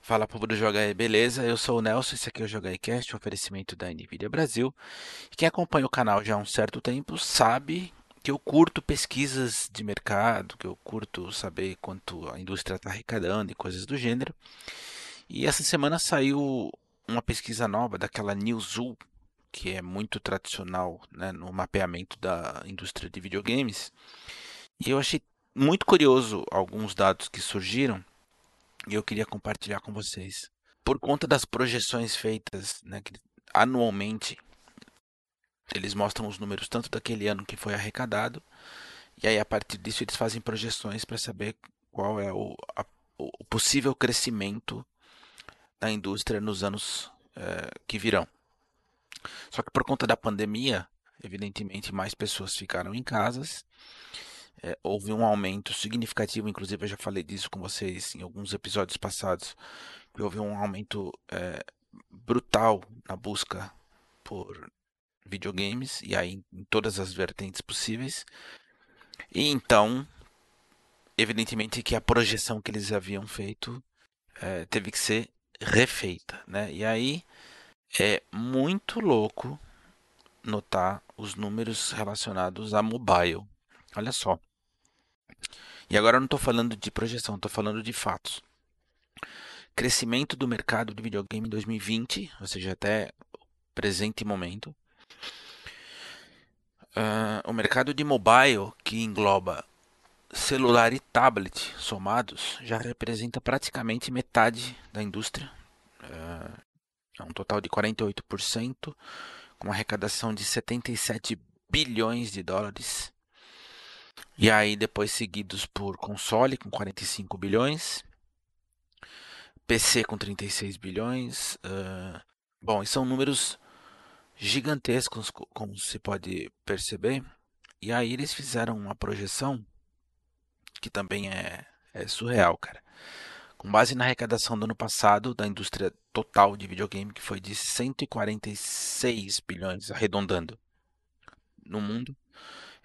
Fala povo do Joga aí, beleza? Eu sou o Nelson, esse aqui é o Joga aí Cast, um oferecimento da Nvidia Brasil. Quem acompanha o canal já há um certo tempo sabe que eu curto pesquisas de mercado, que eu curto saber quanto a indústria está arrecadando e coisas do gênero. E essa semana saiu uma pesquisa nova daquela Newzoo, que é muito tradicional né, no mapeamento da indústria de videogames. E eu achei muito curioso alguns dados que surgiram e eu queria compartilhar com vocês. Por conta das projeções feitas né, anualmente, eles mostram os números tanto daquele ano que foi arrecadado, e aí a partir disso eles fazem projeções para saber qual é o, a, o, possível crescimento da indústria nos anos é, que virão. Só que por conta da pandemia, evidentemente mais pessoas ficaram em casas é, houve um aumento significativo, inclusive eu já falei disso com vocês em alguns episódios passados, houve um aumento é, brutal na busca por videogames, e aí em todas as vertentes possíveis. E então, evidentemente que a projeção que eles haviam feito é, teve que ser refeita, né? E aí é muito louco notar os números relacionados a mobile. Olha só. E agora eu não estou falando de projeção, estou falando de fatos. Crescimento do mercado de videogame em 2020, ou seja, até o presente momento. Uh, o mercado de mobile, que engloba celular e tablet somados, já representa praticamente metade da indústria. Uh, é um total de 48%, com uma arrecadação de 77 bilhões de dólares e aí depois seguidos por console com 45 bilhões, PC com 36 bilhões. Uh, bom, e são números gigantescos, como se pode perceber. E aí eles fizeram uma projeção que também é, é surreal, cara. Com base na arrecadação do ano passado da indústria total de videogame, que foi de 146 bilhões, arredondando, no mundo.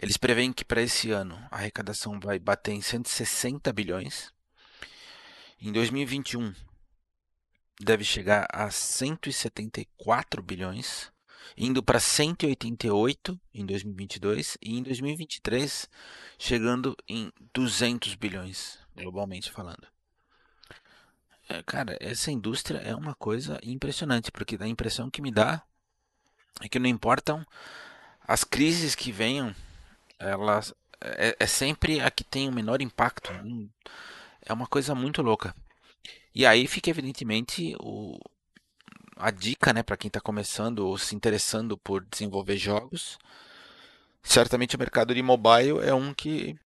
Eles preveem que para esse ano a arrecadação vai bater em 160 bilhões. Em 2021 deve chegar a 174 bilhões, indo para 188 em 2022 e em 2023 chegando em 200 bilhões, globalmente falando. É, cara, essa indústria é uma coisa impressionante, porque a impressão que me dá é que não importam as crises que venham ela é, é sempre a que tem o menor impacto. É uma coisa muito louca. E aí fica evidentemente o, a dica, né, para quem está começando ou se interessando por desenvolver jogos. Certamente o mercado de mobile é um que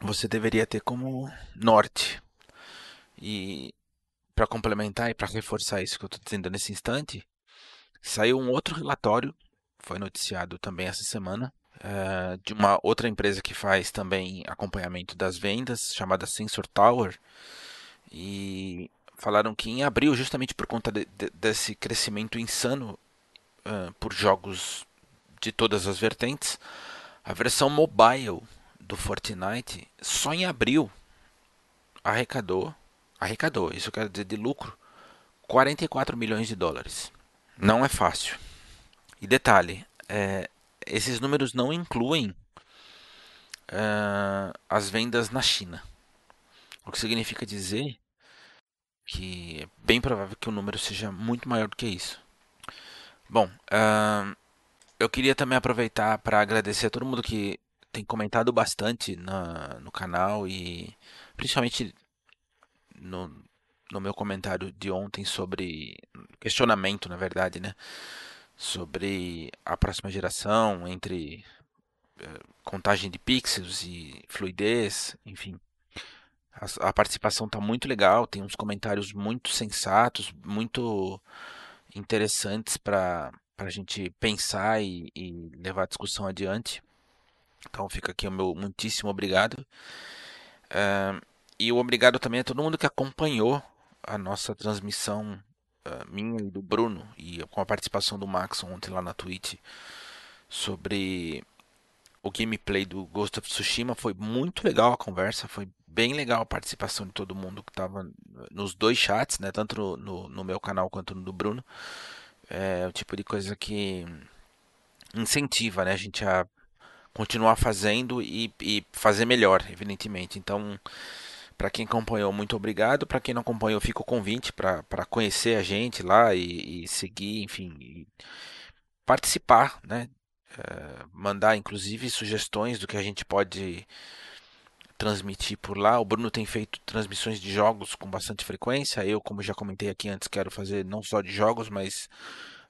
você deveria ter como norte. E para complementar e para reforçar isso que eu estou dizendo nesse instante, saiu um outro relatório, foi noticiado também essa semana, uh, de uma outra empresa que faz também acompanhamento das vendas, chamada Sensor Tower. E falaram que em abril, justamente por conta de, de, desse crescimento insano uh, por jogos de todas as vertentes, a versão mobile do Fortnite só em abril arrecadou, arrecadou, isso quer dizer de lucro, 44 milhões de dólares. Não é fácil. E detalhe, é, esses números não incluem uh, as vendas na China. O que significa dizer que é bem provável que o número seja muito maior do que isso. Bom, uh, eu queria também aproveitar para agradecer a todo mundo que tem comentado bastante na, no canal e principalmente no, no meu comentário de ontem sobre questionamento, na verdade, né? Sobre a próxima geração, entre eh, contagem de pixels e fluidez, enfim. A, a participação está muito legal, tem uns comentários muito sensatos, muito interessantes para a gente pensar e, e, levar a discussão adiante. Então fica aqui o meu muitíssimo obrigado. Uh, e o obrigado também a todo mundo que acompanhou a nossa transmissão minha e do Bruno, e com a participação do Max ontem lá na Twitch, sobre o gameplay do Ghost of Tsushima. Foi muito legal a conversa, foi bem legal a participação de todo mundo que estava nos dois chats, né? Tanto no, no, no, meu canal quanto no do Bruno. É o tipo de coisa que incentiva, né? A gente a continuar fazendo e, e fazer melhor, evidentemente. Então, para quem acompanhou, muito obrigado. Para quem não acompanhou, fica o convite para conhecer a gente lá e, e seguir, enfim, e participar, né? É, mandar inclusive sugestões do que a gente pode transmitir por lá. O Bruno tem feito transmissões de jogos com bastante frequência. Eu, como já comentei aqui antes, quero fazer não só de jogos, mas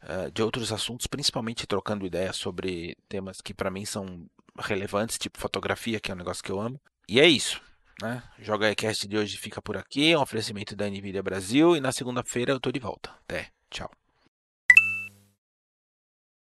uh, de outros assuntos, principalmente trocando ideias sobre temas que para mim são relevantes, tipo fotografia, que é um negócio que eu amo. E é isso. Né? Joga Cast de hoje fica por aqui, é um oferecimento da NVIDIA Brasil e na segunda-feira eu tô de volta. Até, tchau.